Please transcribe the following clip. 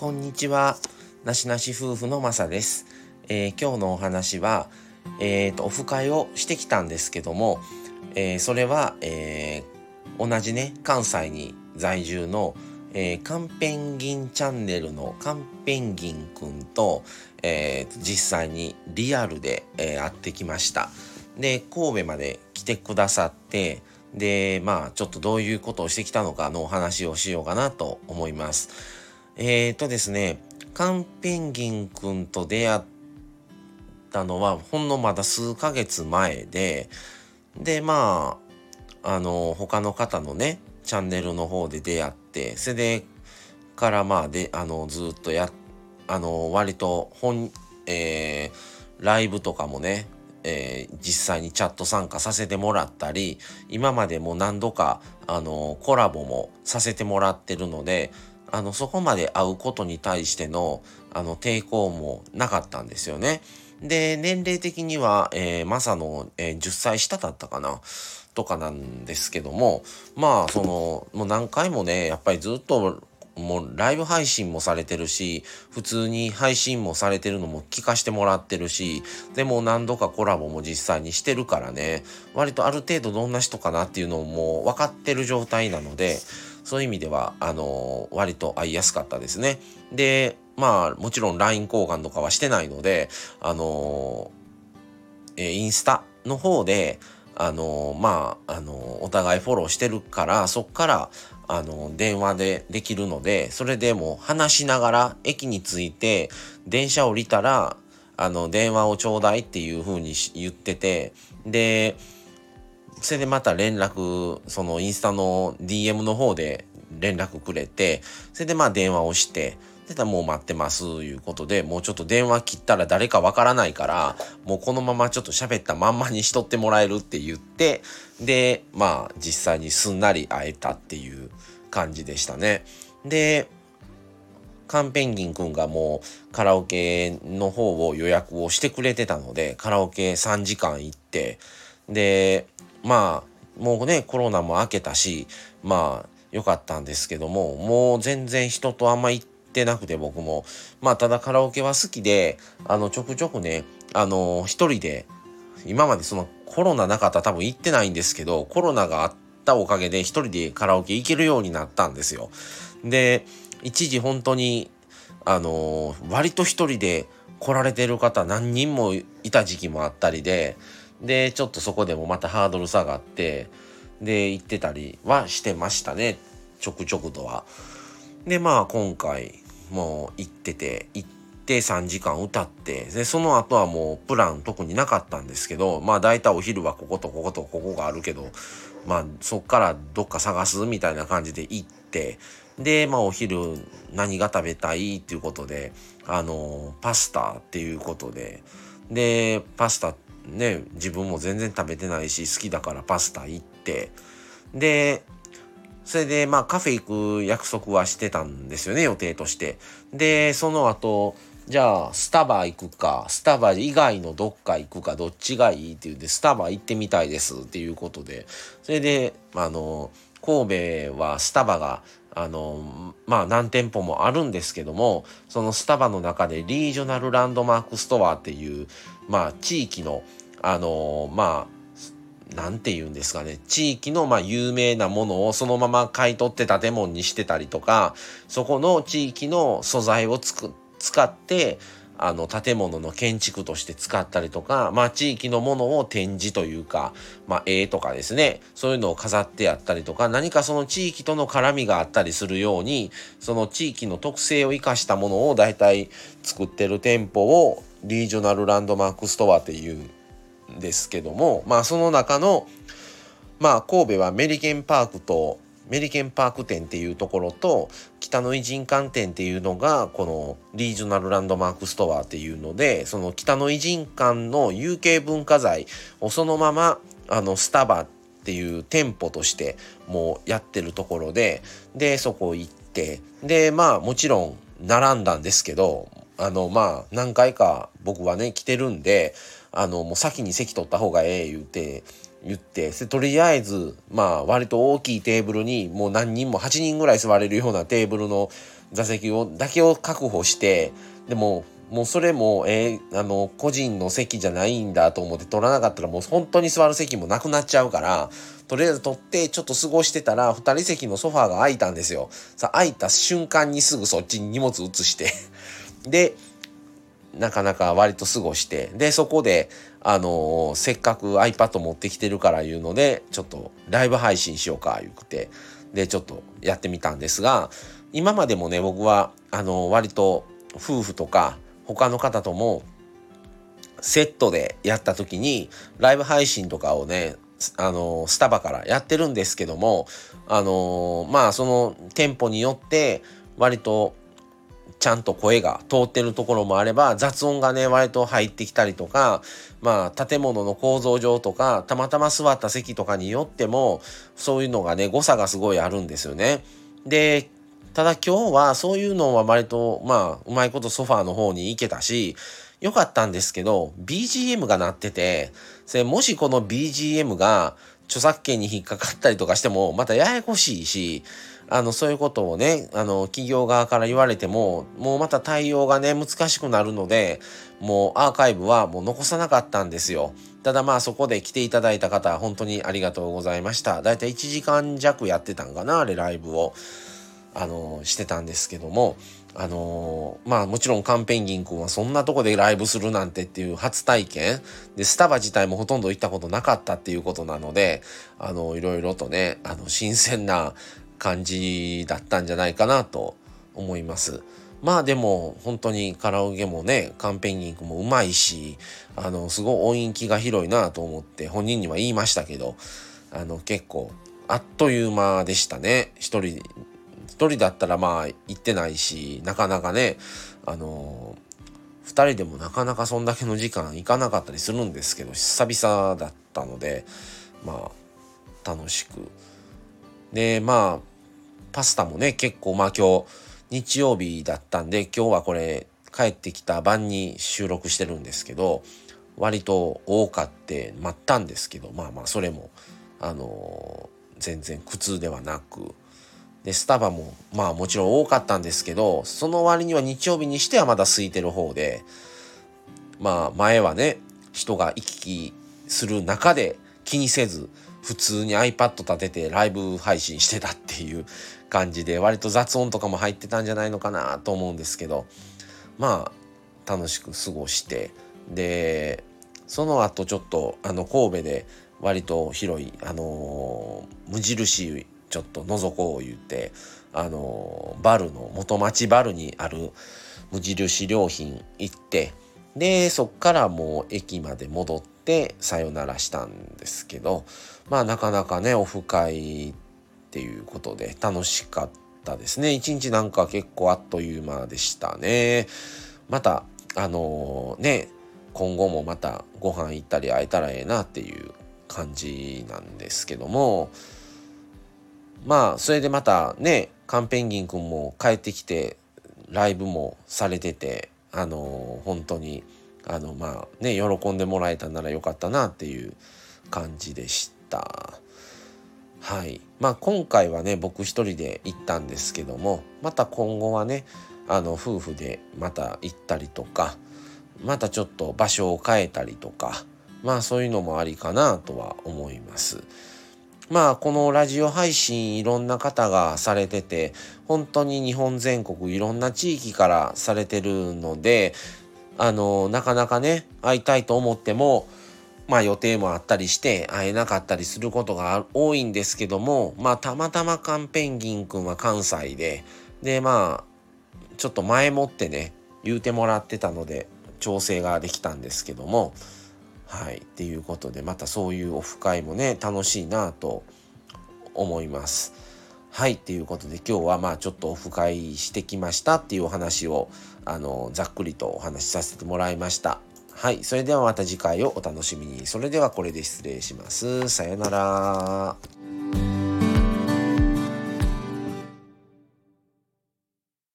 こんにちは。なしなし夫婦のまさです。えー、今日のお話は、えーと、オフ会をしてきたんですけども、えー、それは、えー、同じね、関西に在住の、えー、カンペンギンチャンネルのカンペンギンくんと、えー、実際にリアルで、えー、会ってきました。で、神戸まで来てくださって、で、まあ、ちょっとどういうことをしてきたのかのお話をしようかなと思います。えーとですね、カンペンギンくんと出会ったのは、ほんのまだ数ヶ月前で、で、まあ、あの、他の方のね、チャンネルの方で出会って、それで、からまあ、で、あの、ずっとや、あの、割と本、えー、ライブとかもね、えー、実際にチャット参加させてもらったり今までも何度かあのコラボもさせてもらってるのであのそこまで会うことに対してのあの抵抗もなかったんですよね。で年齢的には、えー、マサの、えー、10歳下だったかなとかなんですけどもまあそのもう何回もねやっぱりずっともうライブ配信もされてるし、普通に配信もされてるのも聞かしてもらってるし、でも何度かコラボも実際にしてるからね、割とある程度どんな人かなっていうのもう分かってる状態なので、そういう意味では、あの、割と会いやすかったですね。で、まあ、もちろん LINE 交換とかはしてないので、あの、えインスタの方で、あのまあ、あのお互いフォローしてるから、そっから、あの、電話でできるので、それでも話しながら駅に着いて、電車降りたら、あの、電話をちょうだいっていう風に言ってて、で、それでまた連絡、そのインスタの DM の方で連絡くれて、それでまあ電話をして、で、もう待ってます、いうことで、もうちょっと電話切ったら誰かわからないから、もうこのままちょっと喋ったまんまにしとってもらえるって言って、で、まあ実際にすんなり会えたっていう感じでしたね。で、カンペンギンくんがもうカラオケの方を予約をしてくれてたので、カラオケ3時間行って、で、まあ、もうね、コロナも明けたし、まあ、良かったんですけども、もう全然人とあんま行ってなくて僕も。まあ、ただカラオケは好きで、あの、ちょくちょくね、あの、一人で、今までそのコロナなかったら多分行ってないんですけど、コロナがあったおかげで一人でカラオケ行けるようになったんですよ。で、一時本当に、あの割と一人で来られてる方何人もいた時期もあったりで、で、ちょっとそこでもまたハードル下がって、で、行ってたりはしてましたね。ちょくちょくとは。で、まあ今回もう行ってて、行って3時間歌って、で、その後はもうプラン特になかったんですけど、まあ大体お昼はこことこことここがあるけど、まあそっからどっか探すみたいな感じで行って、で、まあお昼何が食べたいっていうことで、あの、パスタっていうことで、で、パスタってね、自分も全然食べてないし好きだからパスタ行って、で、それでまあカフェ行く約束はしてたんですよね、予定として。で、その後、じゃあスタバ行くか、スタバ以外のどっか行くか、どっちがいいって言うんで、スタバ行ってみたいですっていうことで、それで、あの、神戸はスタバがあのまあ何店舗もあるんですけどもそのスタバの中でリージョナルランドマークストアっていうまあ地域のあのまあなんて言うんですかね。地域のま有名なものをそのまま買い取って建物にしてたりとかそこの地域の素材をつく使ってあの建物の建築として使ったりとか、まあ地域のものを展示というか、まあ絵とかですね、そういうのを飾ってやったりとか、何かその地域との絡みがあったりするように、その地域の特性を生かしたものを大体作ってる店舗を regional landmark store っていうんですけども、まあその中の、まあ神戸はメリケンパークとメリケンパーク店っていうところと北野異人館店っていうのがこの regional landmark store っていうのでその北野異人館の有形文化財をそのままあのスタバっていう店舗としてもうやってるところででそこ行ってでまあもちろん並んだんですけどあのまあ何回か僕はね来てるんであのもう先に席取った方がええ言うて言ってとりあえずまあ割と大きいテーブルにもう何人も8人ぐらい座れるようなテーブルの座席をだけを確保してでももうそれも、えー、あの個人の席じゃないんだと思って取らなかったらもう本当に座る席もなくなっちゃうからとりあえず取ってちょっと過ごしてたら2人席のソファーが空いたんですよ。さ空いた瞬間にすぐそっちに荷物移してでなかなか割と過ごしてでそこであのー、せっかく iPad 持ってきてるからいうのでちょっとライブ配信しようか言うてでちょっとやってみたんですが今までもね僕はあのー、割と夫婦とか他の方ともセットでやった時にライブ配信とかをねあのスタバからやってるんですけどもあのまあその店舗によって割とちゃんと声が通ってるところもあれば雑音がね割と入ってきたりとかまあ建物の構造上とかたまたま座った席とかによってもそういうのがね誤差がすごいあるんですよね。でただ今日はそういうのは割とまあうまいことソファーの方に行けたし良かったんですけど BGM が鳴っててもしこの BGM が著作権に引っかかったりとかしてもまたややこしいしあの、そういうことをね、あの、企業側から言われても、もうまた対応がね、難しくなるので、もうアーカイブはもう残さなかったんですよ。ただまあそこで来ていただいた方、本当にありがとうございました。だいたい1時間弱やってたんかな、あれライブを。あの、してたんですけども、あのー、まあもちろんカンペンギン君はそんなとこでライブするなんてっていう初体験でスタバ自体もほとんど行ったことなかったっていうことなのであのいろいろとねあの新鮮な感じだったんじゃないかなと思います。まあでも本当にカラオケもねカンペンギングもうまいしあのすごい音域が広いなと思って本人には言いましたけどあの結構あっという間でしたね一人一人だったらまあ行ってないしなかなかねあの2人でもなかなかそんだけの時間行かなかったりするんですけど久々だったのでまあ楽しくでまあパスタもね結構まあ今日日曜日だったんで今日はこれ帰ってきた晩に収録してるんですけど割と多かって待ったんですけどまあまあそれもあのー、全然苦痛ではなくでスタバもまあもちろん多かったんですけどその割には日曜日にしてはまだ空いてる方でまあ前はね人が行き来する中で気にせず普通に iPad 立ててライブ配信してたっていう感じで割と雑音とかも入ってたんじゃないのかなと思うんですけどまあ楽しく過ごしてでその後ちょっとあの神戸で割と広いあのー、無印ちょっと覗こう言ってあのー、バルの元町バルにある無印良品行ってでそっからもう駅まで戻ってさよならしたんですけどまあなかなかねオフ会っていうことで楽しかったですね。一日なんか結構あっという間でしたね。またあのー、ね今後もまたご飯行ったり会えたらええなっていう感じなんですけどもまあそれでまたねカンペンギンくんも帰ってきてライブもされててあの、本当にあのまあね喜んでもらえたならよかったなっていう感じでした。はいまあ今回はね僕一人で行ったんですけどもまた今後はねあの夫婦でまた行ったりとかまたちょっと場所を変えたりとかまあそういうのもありかなとは思います。まあこのラジオ配信いろんな方がされてて本当に日本全国いろんな地域からされてるのであのなかなかね会いたいと思ってもまあ予定もあったりして会えなかったりすることが多いんですけどもまあたまたまカンペンギンくんは関西ででまあちょっと前もってね言うてもらってたので調整ができたんですけどもはいっていうことでまたそういうオフ会もね楽しいなと思います。はいっていうことで今日はまあちょっとオフ会してきましたっていうお話をあのざっくりとお話しさせてもらいました。はい。それではまた次回をお楽しみに。それではこれで失礼します。さよなら。